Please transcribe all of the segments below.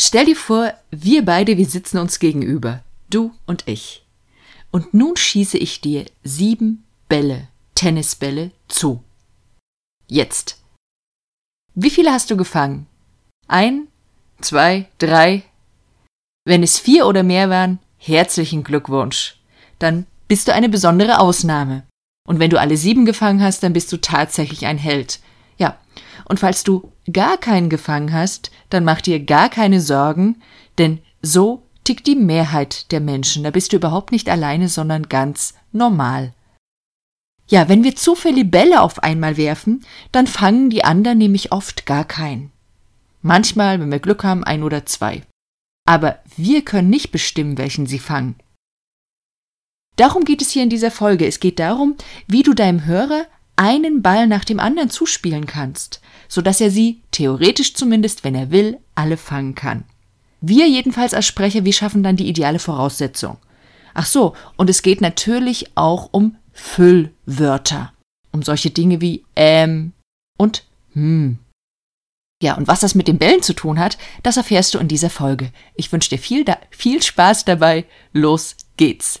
Stell dir vor, wir beide, wir sitzen uns gegenüber, du und ich. Und nun schieße ich dir sieben Bälle, Tennisbälle zu. Jetzt. Wie viele hast du gefangen? Ein, zwei, drei? Wenn es vier oder mehr waren, herzlichen Glückwunsch. Dann bist du eine besondere Ausnahme. Und wenn du alle sieben gefangen hast, dann bist du tatsächlich ein Held. Und falls du gar keinen gefangen hast, dann mach dir gar keine Sorgen, denn so tickt die Mehrheit der Menschen. Da bist du überhaupt nicht alleine, sondern ganz normal. Ja, wenn wir zu viele Bälle auf einmal werfen, dann fangen die anderen nämlich oft gar keinen. Manchmal, wenn wir Glück haben, ein oder zwei. Aber wir können nicht bestimmen, welchen sie fangen. Darum geht es hier in dieser Folge. Es geht darum, wie du deinem Hörer einen Ball nach dem anderen zuspielen kannst, so dass er sie, theoretisch zumindest, wenn er will, alle fangen kann. Wir jedenfalls als Sprecher, wir schaffen dann die ideale Voraussetzung. Ach so, und es geht natürlich auch um Füllwörter. Um solche Dinge wie ähm und hm. Ja, und was das mit den Bällen zu tun hat, das erfährst du in dieser Folge. Ich wünsche dir viel, viel Spaß dabei. Los geht's.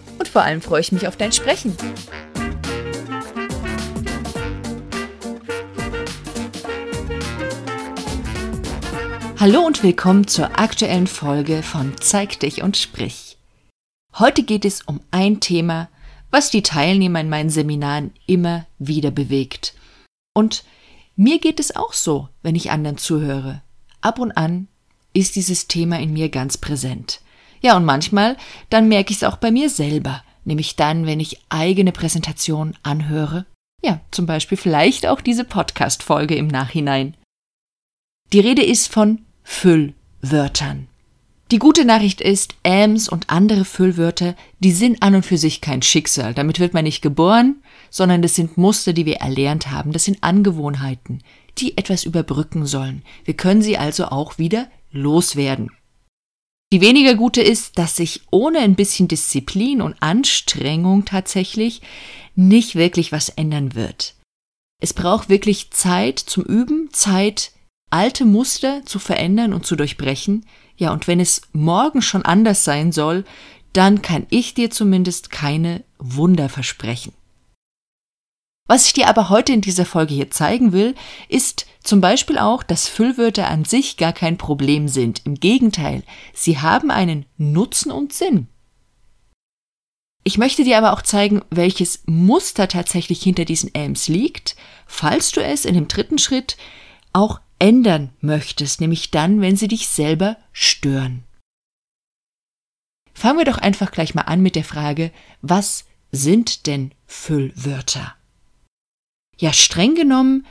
und vor allem freue ich mich auf dein Sprechen. Hallo und willkommen zur aktuellen Folge von Zeig dich und sprich. Heute geht es um ein Thema, was die Teilnehmer in meinen Seminaren immer wieder bewegt. Und mir geht es auch so, wenn ich anderen zuhöre. Ab und an ist dieses Thema in mir ganz präsent. Ja, und manchmal, dann merke ich es auch bei mir selber, nämlich dann, wenn ich eigene Präsentationen anhöre. Ja, zum Beispiel vielleicht auch diese Podcast-Folge im Nachhinein. Die Rede ist von Füllwörtern. Die gute Nachricht ist, Ams und andere Füllwörter, die sind an und für sich kein Schicksal. Damit wird man nicht geboren, sondern das sind Muster, die wir erlernt haben. Das sind Angewohnheiten, die etwas überbrücken sollen. Wir können sie also auch wieder loswerden. Die weniger gute ist, dass sich ohne ein bisschen Disziplin und Anstrengung tatsächlich nicht wirklich was ändern wird. Es braucht wirklich Zeit zum Üben, Zeit, alte Muster zu verändern und zu durchbrechen, ja, und wenn es morgen schon anders sein soll, dann kann ich dir zumindest keine Wunder versprechen. Was ich dir aber heute in dieser Folge hier zeigen will, ist zum Beispiel auch, dass Füllwörter an sich gar kein Problem sind. Im Gegenteil, sie haben einen Nutzen und Sinn. Ich möchte dir aber auch zeigen, welches Muster tatsächlich hinter diesen Elms liegt, falls du es in dem dritten Schritt auch ändern möchtest, nämlich dann, wenn sie dich selber stören. Fangen wir doch einfach gleich mal an mit der Frage, was sind denn Füllwörter? Ja, streng genommen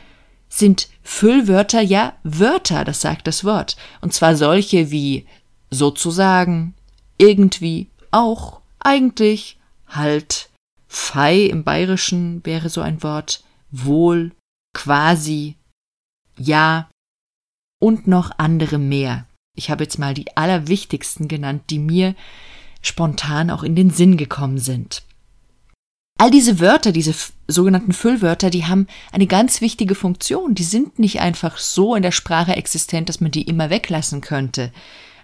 sind Füllwörter ja Wörter, das sagt das Wort, und zwar solche wie sozusagen, irgendwie, auch, eigentlich, halt, fei im Bayerischen wäre so ein Wort, wohl, quasi, ja, und noch andere mehr. Ich habe jetzt mal die allerwichtigsten genannt, die mir spontan auch in den Sinn gekommen sind. All diese Wörter, diese sogenannten Füllwörter, die haben eine ganz wichtige Funktion. Die sind nicht einfach so in der Sprache existent, dass man die immer weglassen könnte.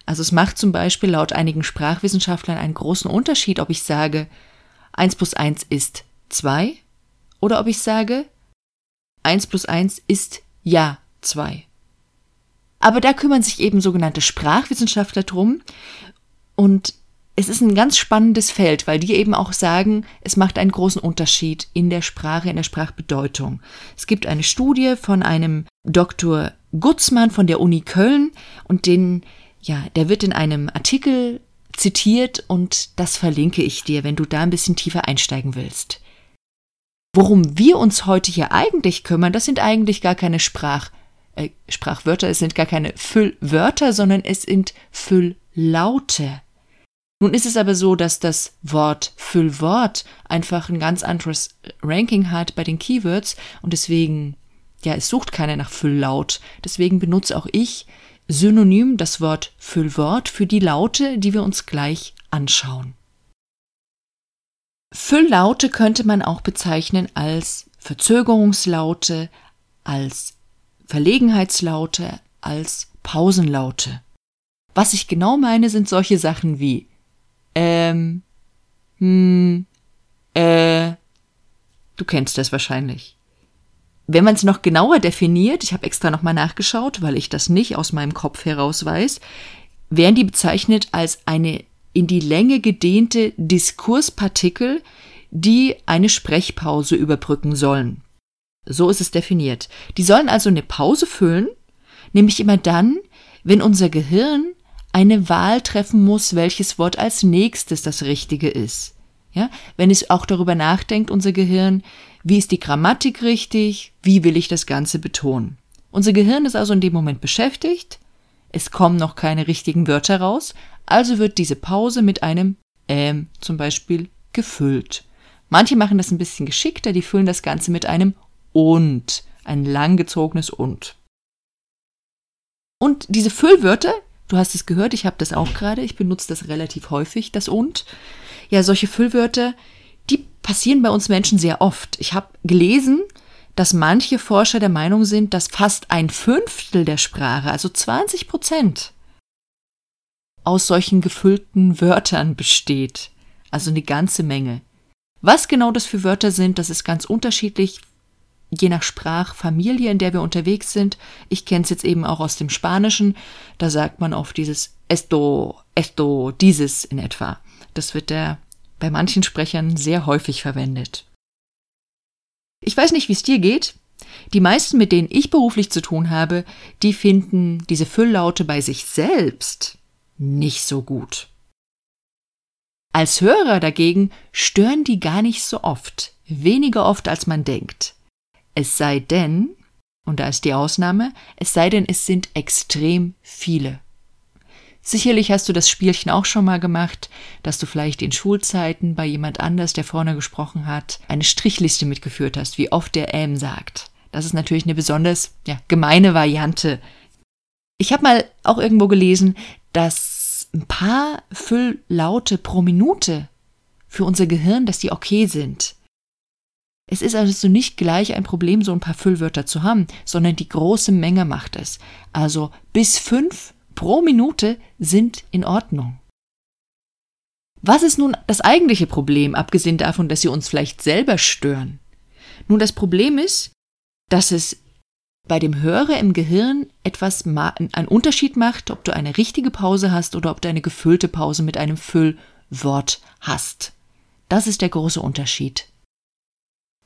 Also es macht zum Beispiel laut einigen Sprachwissenschaftlern einen großen Unterschied, ob ich sage, 1 plus 1 ist 2 oder ob ich sage, 1 plus 1 ist ja 2. Aber da kümmern sich eben sogenannte Sprachwissenschaftler drum und es ist ein ganz spannendes Feld, weil die eben auch sagen, es macht einen großen Unterschied in der Sprache, in der Sprachbedeutung. Es gibt eine Studie von einem Dr. Gutzmann von der Uni Köln und den, ja, der wird in einem Artikel zitiert und das verlinke ich dir, wenn du da ein bisschen tiefer einsteigen willst. Worum wir uns heute hier eigentlich kümmern, das sind eigentlich gar keine Sprach, äh, Sprachwörter, es sind gar keine Füllwörter, sondern es sind Fülllaute. Nun ist es aber so, dass das Wort Füllwort einfach ein ganz anderes Ranking hat bei den Keywords und deswegen, ja, es sucht keiner nach Fülllaut. Deswegen benutze auch ich synonym das Wort Füllwort für die Laute, die wir uns gleich anschauen. Fülllaute könnte man auch bezeichnen als Verzögerungslaute, als Verlegenheitslaute, als Pausenlaute. Was ich genau meine, sind solche Sachen wie ähm, hm, äh, du kennst das wahrscheinlich. Wenn man es noch genauer definiert, ich habe extra nochmal nachgeschaut, weil ich das nicht aus meinem Kopf heraus weiß, werden die bezeichnet als eine in die Länge gedehnte Diskurspartikel, die eine Sprechpause überbrücken sollen. So ist es definiert. Die sollen also eine Pause füllen, nämlich immer dann, wenn unser Gehirn eine Wahl treffen muss, welches Wort als nächstes das Richtige ist. Ja, wenn es auch darüber nachdenkt, unser Gehirn, wie ist die Grammatik richtig, wie will ich das Ganze betonen. Unser Gehirn ist also in dem Moment beschäftigt, es kommen noch keine richtigen Wörter raus, also wird diese Pause mit einem ähm zum Beispiel gefüllt. Manche machen das ein bisschen geschickter, die füllen das Ganze mit einem und, ein langgezogenes und. Und diese Füllwörter, Du hast es gehört, ich habe das auch gerade, ich benutze das relativ häufig, das und. Ja, solche Füllwörter, die passieren bei uns Menschen sehr oft. Ich habe gelesen, dass manche Forscher der Meinung sind, dass fast ein Fünftel der Sprache, also 20 Prozent, aus solchen gefüllten Wörtern besteht. Also eine ganze Menge. Was genau das für Wörter sind, das ist ganz unterschiedlich je nach Sprachfamilie, in der wir unterwegs sind. Ich kenne es jetzt eben auch aus dem Spanischen. Da sagt man oft dieses esto, esto, dieses in etwa. Das wird der bei manchen Sprechern sehr häufig verwendet. Ich weiß nicht, wie es dir geht. Die meisten, mit denen ich beruflich zu tun habe, die finden diese Fülllaute bei sich selbst nicht so gut. Als Hörer dagegen stören die gar nicht so oft, weniger oft als man denkt. Es sei denn, und da ist die Ausnahme, es sei denn, es sind extrem viele. Sicherlich hast du das Spielchen auch schon mal gemacht, dass du vielleicht in Schulzeiten bei jemand anders, der vorne gesprochen hat, eine Strichliste mitgeführt hast, wie oft der ähm sagt. Das ist natürlich eine besonders ja, gemeine Variante. Ich habe mal auch irgendwo gelesen, dass ein paar Fülllaute pro Minute für unser Gehirn, dass die okay sind. Es ist also nicht gleich ein Problem, so ein paar Füllwörter zu haben, sondern die große Menge macht es. Also bis fünf pro Minute sind in Ordnung. Was ist nun das eigentliche Problem, abgesehen davon, dass sie uns vielleicht selber stören? Nun, das Problem ist, dass es bei dem Hörer im Gehirn etwas einen Unterschied macht, ob du eine richtige Pause hast oder ob du eine gefüllte Pause mit einem Füllwort hast. Das ist der große Unterschied.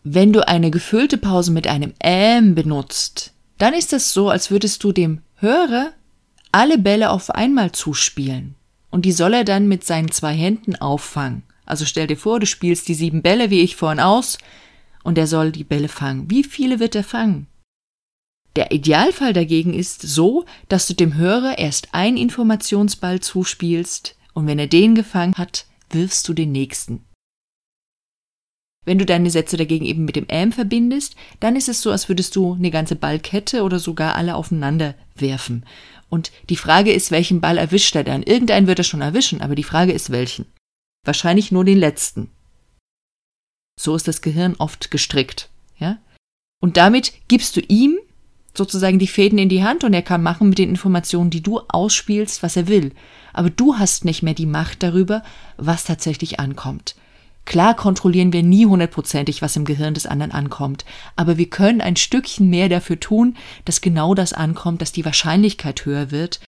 Wenn du eine gefüllte Pause mit einem ähm benutzt, dann ist es so, als würdest du dem Hörer alle Bälle auf einmal zuspielen. Und die soll er dann mit seinen zwei Händen auffangen. Also stell dir vor, du spielst die sieben Bälle wie ich vorhin aus und er soll die Bälle fangen. Wie viele wird er fangen? Der Idealfall dagegen ist so, dass du dem Hörer erst einen Informationsball zuspielst und wenn er den gefangen hat, wirfst du den nächsten. Wenn du deine Sätze dagegen eben mit dem ähm verbindest, dann ist es so, als würdest du eine ganze Ballkette oder sogar alle aufeinander werfen. Und die Frage ist, welchen Ball erwischt er dann? Irgendeinen wird er schon erwischen, aber die Frage ist, welchen? Wahrscheinlich nur den letzten. So ist das Gehirn oft gestrickt, ja? Und damit gibst du ihm sozusagen die Fäden in die Hand und er kann machen mit den Informationen, die du ausspielst, was er will. Aber du hast nicht mehr die Macht darüber, was tatsächlich ankommt. Klar kontrollieren wir nie hundertprozentig, was im Gehirn des anderen ankommt, aber wir können ein Stückchen mehr dafür tun, dass genau das ankommt, dass die Wahrscheinlichkeit höher wird,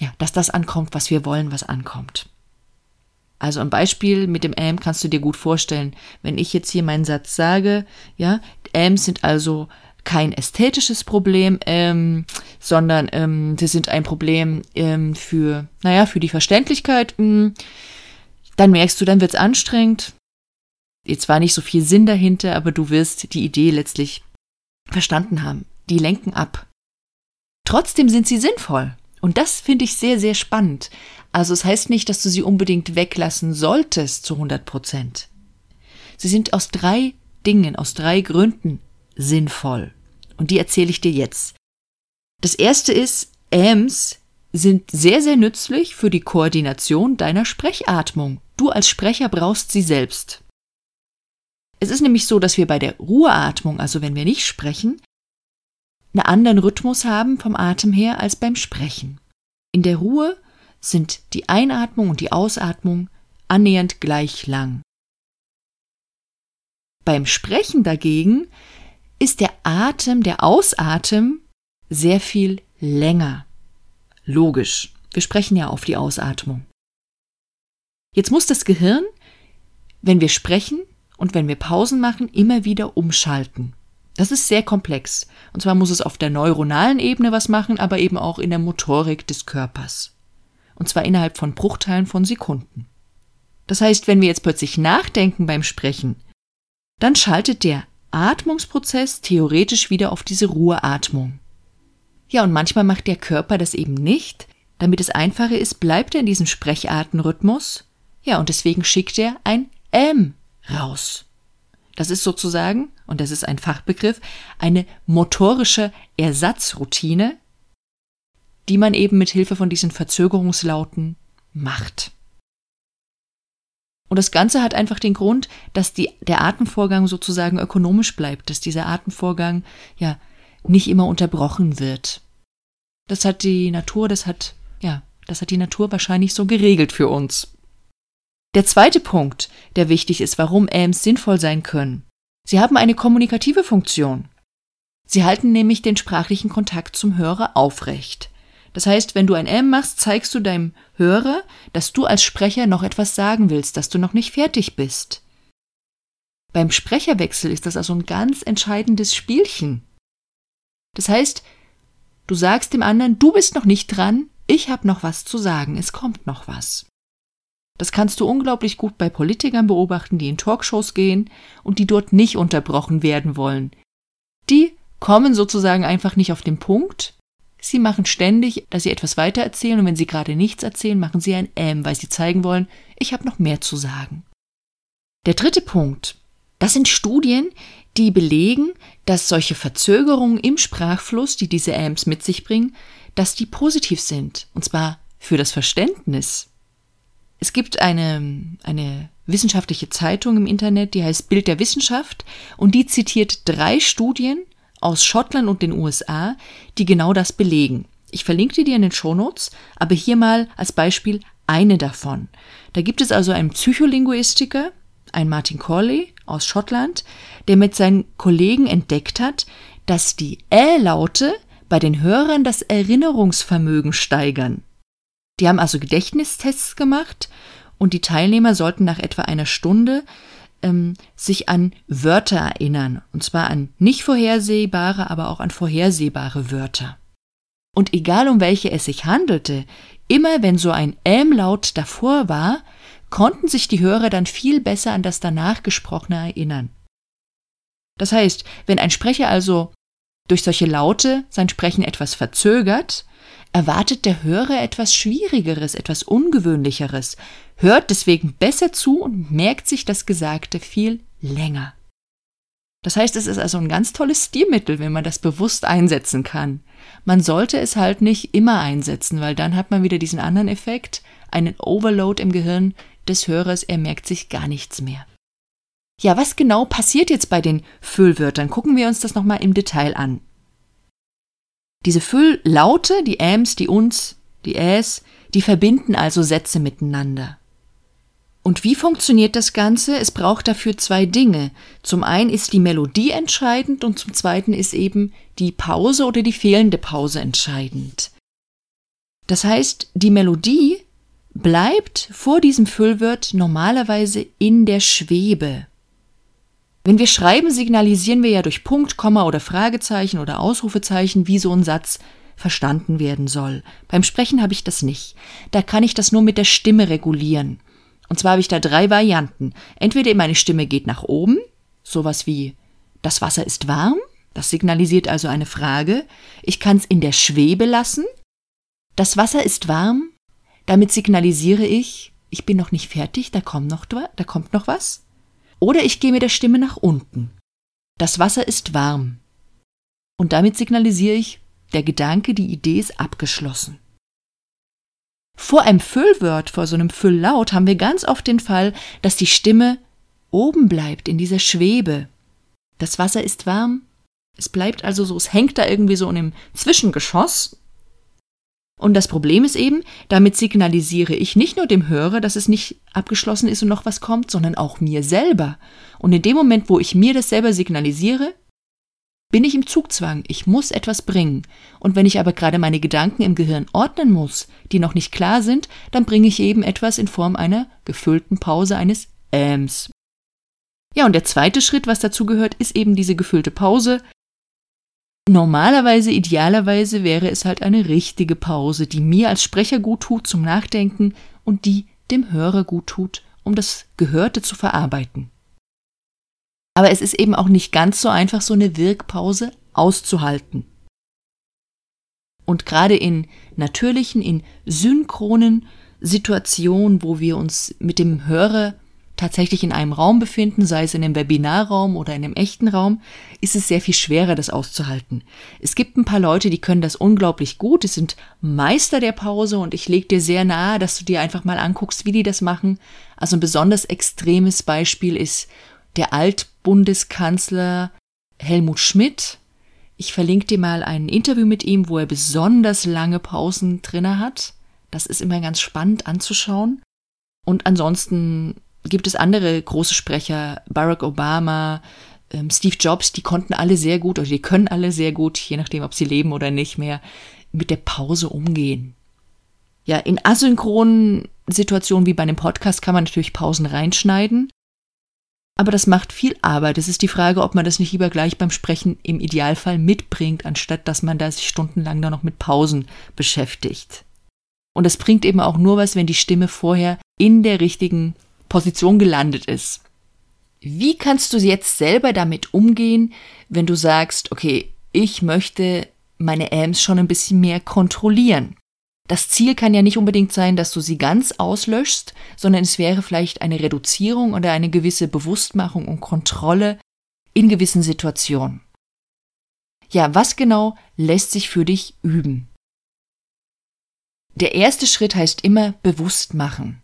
ja, dass das ankommt, was wir wollen, was ankommt. Also ein Beispiel mit dem AM kannst du dir gut vorstellen. Wenn ich jetzt hier meinen Satz sage, ja, Ams sind also kein ästhetisches Problem, ähm, sondern ähm, sie sind ein Problem ähm, für, naja, für die Verständlichkeit. Mh, hm, dann merkst du, dann wird's anstrengend, Jetzt war nicht so viel Sinn dahinter, aber du wirst die Idee letztlich verstanden haben. Die lenken ab. Trotzdem sind sie sinnvoll. Und das finde ich sehr, sehr spannend. Also es heißt nicht, dass du sie unbedingt weglassen solltest zu 100 Prozent. Sie sind aus drei Dingen, aus drei Gründen sinnvoll. Und die erzähle ich dir jetzt. Das erste ist, AMs sind sehr, sehr nützlich für die Koordination deiner Sprechatmung. Du als Sprecher brauchst sie selbst. Es ist nämlich so, dass wir bei der Ruheatmung, also wenn wir nicht sprechen, einen anderen Rhythmus haben vom Atem her als beim Sprechen. In der Ruhe sind die Einatmung und die Ausatmung annähernd gleich lang. Beim Sprechen dagegen ist der Atem, der Ausatem sehr viel länger. Logisch. Wir sprechen ja auf die Ausatmung. Jetzt muss das Gehirn, wenn wir sprechen und wenn wir Pausen machen, immer wieder umschalten. Das ist sehr komplex. Und zwar muss es auf der neuronalen Ebene was machen, aber eben auch in der Motorik des Körpers. Und zwar innerhalb von Bruchteilen von Sekunden. Das heißt, wenn wir jetzt plötzlich nachdenken beim Sprechen, dann schaltet der Atmungsprozess theoretisch wieder auf diese Ruheatmung. Ja, und manchmal macht der Körper das eben nicht. Damit es einfacher ist, bleibt er in diesem Sprechartenrhythmus. Ja, und deswegen schickt er ein M raus. Das ist sozusagen, und das ist ein Fachbegriff, eine motorische Ersatzroutine, die man eben mit Hilfe von diesen Verzögerungslauten macht. Und das Ganze hat einfach den Grund, dass die, der Atemvorgang sozusagen ökonomisch bleibt, dass dieser Atemvorgang ja nicht immer unterbrochen wird. Das hat die Natur, das hat, ja, das hat die Natur wahrscheinlich so geregelt für uns. Der zweite Punkt, der wichtig ist, warum AMs sinnvoll sein können. Sie haben eine kommunikative Funktion. Sie halten nämlich den sprachlichen Kontakt zum Hörer aufrecht. Das heißt, wenn du ein M machst, zeigst du deinem Hörer, dass du als Sprecher noch etwas sagen willst, dass du noch nicht fertig bist. Beim Sprecherwechsel ist das also ein ganz entscheidendes Spielchen. Das heißt, du sagst dem anderen, du bist noch nicht dran, ich habe noch was zu sagen, es kommt noch was. Das kannst du unglaublich gut bei Politikern beobachten, die in Talkshows gehen und die dort nicht unterbrochen werden wollen. Die kommen sozusagen einfach nicht auf den Punkt. Sie machen ständig, dass sie etwas weiter erzählen und wenn sie gerade nichts erzählen, machen sie ein Ähm, weil sie zeigen wollen, ich habe noch mehr zu sagen. Der dritte Punkt. Das sind Studien, die belegen, dass solche Verzögerungen im Sprachfluss, die diese Ams mit sich bringen, dass die positiv sind. Und zwar für das Verständnis. Es gibt eine, eine wissenschaftliche Zeitung im Internet, die heißt Bild der Wissenschaft und die zitiert drei Studien aus Schottland und den USA, die genau das belegen. Ich verlinke dir in den Shownotes, aber hier mal als Beispiel eine davon. Da gibt es also einen Psycholinguistiker, ein Martin Corley aus Schottland, der mit seinen Kollegen entdeckt hat, dass die Ä-Laute bei den Hörern das Erinnerungsvermögen steigern. Die haben also Gedächtnistests gemacht und die Teilnehmer sollten nach etwa einer Stunde ähm, sich an Wörter erinnern. Und zwar an nicht vorhersehbare, aber auch an vorhersehbare Wörter. Und egal um welche es sich handelte, immer wenn so ein Ähm-Laut davor war, konnten sich die Hörer dann viel besser an das danach Gesprochene erinnern. Das heißt, wenn ein Sprecher also durch solche Laute sein Sprechen etwas verzögert, erwartet der Hörer etwas Schwierigeres, etwas Ungewöhnlicheres, hört deswegen besser zu und merkt sich das Gesagte viel länger. Das heißt, es ist also ein ganz tolles Stilmittel, wenn man das bewusst einsetzen kann. Man sollte es halt nicht immer einsetzen, weil dann hat man wieder diesen anderen Effekt, einen Overload im Gehirn des Hörers, er merkt sich gar nichts mehr. Ja, was genau passiert jetzt bei den Füllwörtern? Gucken wir uns das nochmal im Detail an. Diese Fülllaute, die Äms, die Uns, die Äs, die verbinden also Sätze miteinander. Und wie funktioniert das Ganze? Es braucht dafür zwei Dinge. Zum einen ist die Melodie entscheidend und zum zweiten ist eben die Pause oder die fehlende Pause entscheidend. Das heißt, die Melodie bleibt vor diesem Füllwort normalerweise in der Schwebe. Wenn wir schreiben, signalisieren wir ja durch Punkt, Komma oder Fragezeichen oder Ausrufezeichen, wie so ein Satz verstanden werden soll. Beim Sprechen habe ich das nicht. Da kann ich das nur mit der Stimme regulieren. Und zwar habe ich da drei Varianten. Entweder meine Stimme geht nach oben, sowas wie das Wasser ist warm, das signalisiert also eine Frage. Ich kann es in der Schwebe lassen. Das Wasser ist warm, damit signalisiere ich, ich bin noch nicht fertig, da kommt noch, da kommt noch was. Oder ich gehe mit der Stimme nach unten. Das Wasser ist warm. Und damit signalisiere ich, der Gedanke, die Idee ist abgeschlossen. Vor einem Füllwort, vor so einem Fülllaut haben wir ganz oft den Fall, dass die Stimme oben bleibt, in dieser Schwebe. Das Wasser ist warm, es bleibt also so, es hängt da irgendwie so in einem Zwischengeschoss. Und das Problem ist eben, damit signalisiere ich nicht nur dem Hörer, dass es nicht abgeschlossen ist und noch was kommt, sondern auch mir selber. Und in dem Moment, wo ich mir das selber signalisiere, bin ich im Zugzwang, ich muss etwas bringen. Und wenn ich aber gerade meine Gedanken im Gehirn ordnen muss, die noch nicht klar sind, dann bringe ich eben etwas in Form einer gefüllten Pause eines Äms. Ja, und der zweite Schritt, was dazu gehört, ist eben diese gefüllte Pause. Normalerweise, idealerweise wäre es halt eine richtige Pause, die mir als Sprecher gut tut zum Nachdenken und die dem Hörer gut tut, um das Gehörte zu verarbeiten. Aber es ist eben auch nicht ganz so einfach, so eine Wirkpause auszuhalten. Und gerade in natürlichen, in synchronen Situationen, wo wir uns mit dem Hörer tatsächlich in einem Raum befinden, sei es in einem Webinarraum oder in einem echten Raum, ist es sehr viel schwerer, das auszuhalten. Es gibt ein paar Leute, die können das unglaublich gut, es sind Meister der Pause und ich lege dir sehr nahe, dass du dir einfach mal anguckst, wie die das machen. Also ein besonders extremes Beispiel ist der Altbundeskanzler Helmut Schmidt. Ich verlinke dir mal ein Interview mit ihm, wo er besonders lange Pausen drinne hat. Das ist immer ganz spannend anzuschauen. Und ansonsten gibt es andere große Sprecher, Barack Obama, ähm, Steve Jobs, die konnten alle sehr gut oder die können alle sehr gut, je nachdem, ob sie leben oder nicht mehr, mit der Pause umgehen. Ja, in asynchronen Situationen wie bei einem Podcast kann man natürlich Pausen reinschneiden. Aber das macht viel Arbeit. Es ist die Frage, ob man das nicht lieber gleich beim Sprechen im Idealfall mitbringt, anstatt dass man da sich stundenlang da noch mit Pausen beschäftigt. Und es bringt eben auch nur was, wenn die Stimme vorher in der richtigen Position gelandet ist. Wie kannst du jetzt selber damit umgehen, wenn du sagst, okay, ich möchte meine Ams schon ein bisschen mehr kontrollieren? Das Ziel kann ja nicht unbedingt sein, dass du sie ganz auslöschst, sondern es wäre vielleicht eine Reduzierung oder eine gewisse Bewusstmachung und Kontrolle in gewissen Situationen. Ja, was genau lässt sich für dich üben? Der erste Schritt heißt immer bewusst machen.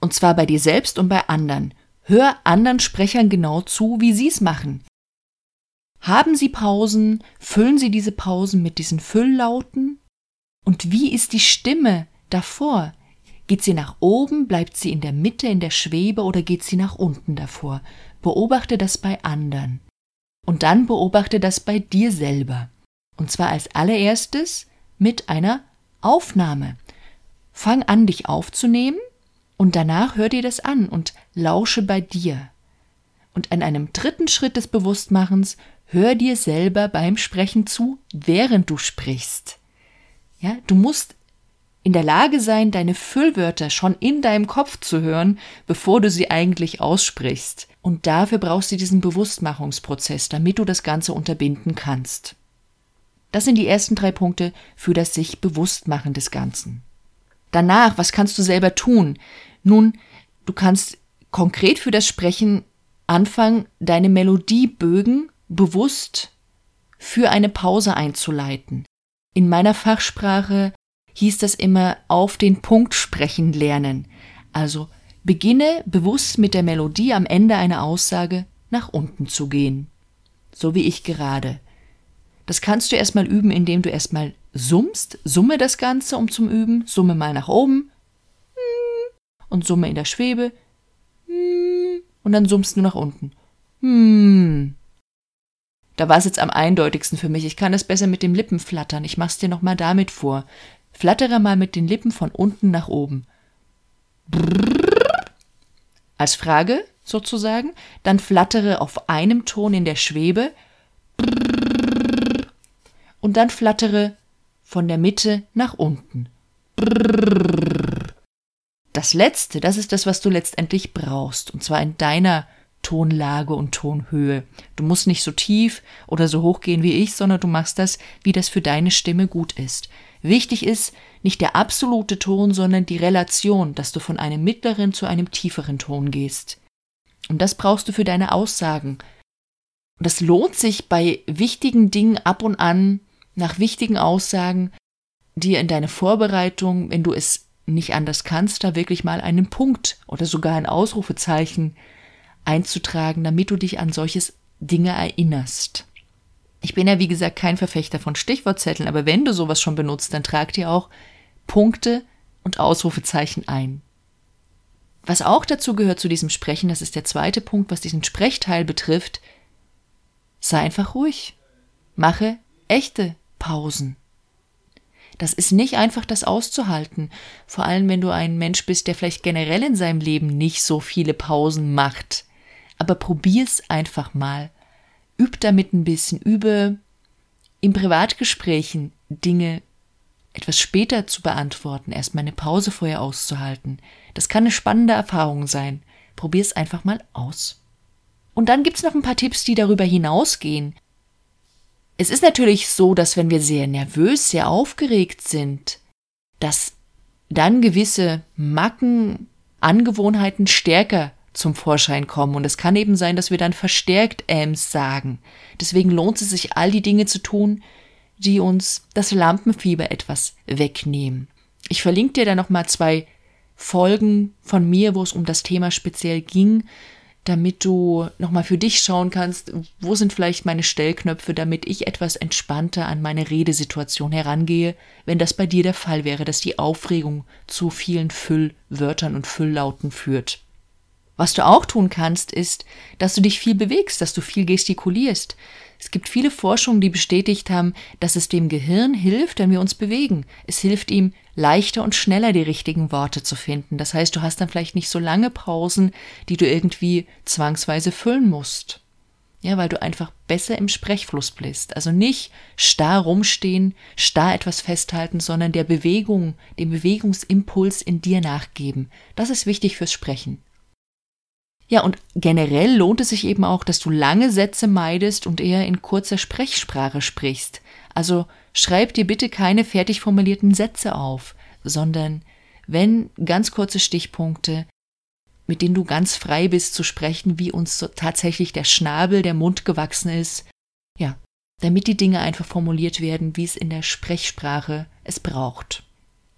Und zwar bei dir selbst und bei anderen. Hör anderen Sprechern genau zu, wie sie es machen. Haben sie Pausen? Füllen sie diese Pausen mit diesen Fülllauten? Und wie ist die Stimme davor? Geht sie nach oben, bleibt sie in der Mitte, in der Schwebe oder geht sie nach unten davor? Beobachte das bei anderen. Und dann beobachte das bei dir selber. Und zwar als allererstes mit einer Aufnahme. Fang an, dich aufzunehmen und danach hör dir das an und lausche bei dir. Und an einem dritten Schritt des Bewusstmachens hör dir selber beim Sprechen zu, während du sprichst. Ja, du musst in der Lage sein, deine Füllwörter schon in deinem Kopf zu hören, bevor du sie eigentlich aussprichst. Und dafür brauchst du diesen Bewusstmachungsprozess, damit du das Ganze unterbinden kannst. Das sind die ersten drei Punkte für das sich Bewusstmachen des Ganzen. Danach, was kannst du selber tun? Nun, du kannst konkret für das Sprechen anfangen, deine Melodiebögen bewusst für eine Pause einzuleiten. In meiner Fachsprache hieß das immer auf den Punkt sprechen lernen. Also beginne bewusst mit der Melodie am Ende einer Aussage nach unten zu gehen. So wie ich gerade. Das kannst du erstmal üben, indem du erstmal summst, summe das Ganze, um zum Üben, summe mal nach oben und summe in der Schwebe und dann summst du nach unten. Da war es jetzt am eindeutigsten für mich. Ich kann es besser mit den Lippen flattern. Ich mach's dir nochmal damit vor. Flattere mal mit den Lippen von unten nach oben. Als Frage sozusagen. Dann flattere auf einem Ton in der Schwebe. Und dann flattere von der Mitte nach unten. Das Letzte, das ist das, was du letztendlich brauchst, und zwar in deiner Tonlage und Tonhöhe. Du musst nicht so tief oder so hoch gehen wie ich, sondern du machst das, wie das für deine Stimme gut ist. Wichtig ist nicht der absolute Ton, sondern die Relation, dass du von einem mittleren zu einem tieferen Ton gehst. Und das brauchst du für deine Aussagen. Und das lohnt sich bei wichtigen Dingen ab und an, nach wichtigen Aussagen, dir in deine Vorbereitung, wenn du es nicht anders kannst, da wirklich mal einen Punkt oder sogar ein Ausrufezeichen einzutragen, damit du dich an solches Dinge erinnerst. Ich bin ja, wie gesagt, kein Verfechter von Stichwortzetteln, aber wenn du sowas schon benutzt, dann trag dir auch Punkte und Ausrufezeichen ein. Was auch dazu gehört zu diesem Sprechen, das ist der zweite Punkt, was diesen Sprechteil betrifft, sei einfach ruhig. Mache echte Pausen. Das ist nicht einfach, das auszuhalten. Vor allem, wenn du ein Mensch bist, der vielleicht generell in seinem Leben nicht so viele Pausen macht. Aber probier's einfach mal üb damit ein bisschen, übe in Privatgesprächen Dinge etwas später zu beantworten, erstmal eine Pause vorher auszuhalten. Das kann eine spannende Erfahrung sein. Probier's einfach mal aus. Und dann gibt's noch ein paar Tipps, die darüber hinausgehen. Es ist natürlich so, dass wenn wir sehr nervös, sehr aufgeregt sind, dass dann gewisse Macken, Angewohnheiten stärker zum Vorschein kommen. Und es kann eben sein, dass wir dann verstärkt Äms sagen. Deswegen lohnt es sich, all die Dinge zu tun, die uns das Lampenfieber etwas wegnehmen. Ich verlinke dir da nochmal zwei Folgen von mir, wo es um das Thema speziell ging, damit du nochmal für dich schauen kannst, wo sind vielleicht meine Stellknöpfe, damit ich etwas entspannter an meine Redesituation herangehe, wenn das bei dir der Fall wäre, dass die Aufregung zu vielen Füllwörtern und Fülllauten führt. Was du auch tun kannst, ist, dass du dich viel bewegst, dass du viel gestikulierst. Es gibt viele Forschungen, die bestätigt haben, dass es dem Gehirn hilft, wenn wir uns bewegen. Es hilft ihm, leichter und schneller die richtigen Worte zu finden. Das heißt, du hast dann vielleicht nicht so lange Pausen, die du irgendwie zwangsweise füllen musst. Ja, weil du einfach besser im Sprechfluss bist. Also nicht starr rumstehen, starr etwas festhalten, sondern der Bewegung, dem Bewegungsimpuls in dir nachgeben. Das ist wichtig fürs Sprechen. Ja, und generell lohnt es sich eben auch, dass du lange Sätze meidest und eher in kurzer Sprechsprache sprichst. Also schreib dir bitte keine fertig formulierten Sätze auf, sondern wenn ganz kurze Stichpunkte, mit denen du ganz frei bist zu sprechen, wie uns so tatsächlich der Schnabel, der Mund gewachsen ist, ja, damit die Dinge einfach formuliert werden, wie es in der Sprechsprache es braucht.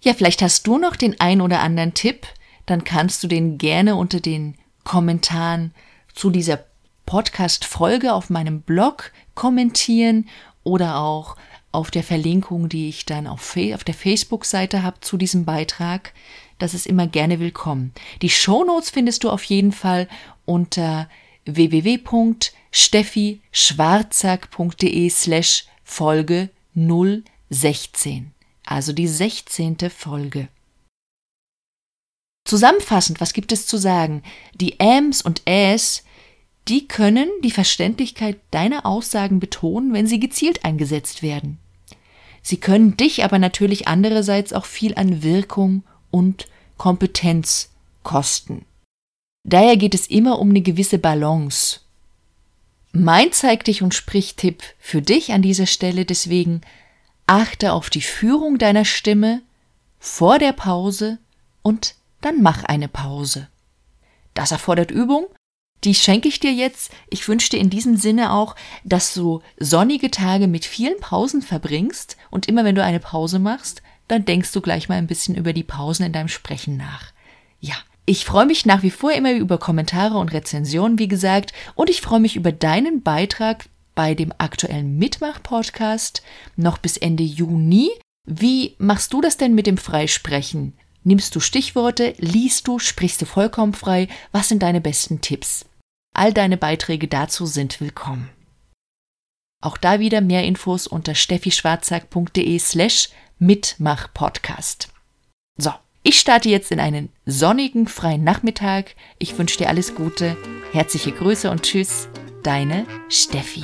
Ja, vielleicht hast du noch den ein oder anderen Tipp, dann kannst du den gerne unter den Kommentaren zu dieser Podcast-Folge auf meinem Blog kommentieren oder auch auf der Verlinkung, die ich dann auf, auf der Facebook-Seite habe zu diesem Beitrag. Das ist immer gerne willkommen. Die Shownotes findest du auf jeden Fall unter www.steffischwarzack.de slash Folge 016. Also die 16. Folge. Zusammenfassend, was gibt es zu sagen? Die Äms und Äs, die können die Verständlichkeit deiner Aussagen betonen, wenn sie gezielt eingesetzt werden. Sie können dich aber natürlich andererseits auch viel an Wirkung und Kompetenz kosten. Daher geht es immer um eine gewisse Balance. Mein Zeig dich und Sprich-Tipp für dich an dieser Stelle deswegen, achte auf die Führung deiner Stimme vor der Pause und dann mach eine Pause. Das erfordert Übung, die schenke ich dir jetzt. Ich wünsche dir in diesem Sinne auch, dass du sonnige Tage mit vielen Pausen verbringst und immer wenn du eine Pause machst, dann denkst du gleich mal ein bisschen über die Pausen in deinem Sprechen nach. Ja, ich freue mich nach wie vor immer über Kommentare und Rezensionen, wie gesagt, und ich freue mich über deinen Beitrag bei dem aktuellen Mitmach-Podcast noch bis Ende Juni. Wie machst du das denn mit dem Freisprechen? Nimmst du Stichworte, liest du, sprichst du vollkommen frei? Was sind deine besten Tipps? All deine Beiträge dazu sind willkommen. Auch da wieder mehr Infos unter steffischwarzack.de slash Mitmachpodcast. So, ich starte jetzt in einen sonnigen, freien Nachmittag. Ich wünsche dir alles Gute, herzliche Grüße und Tschüss, deine Steffi.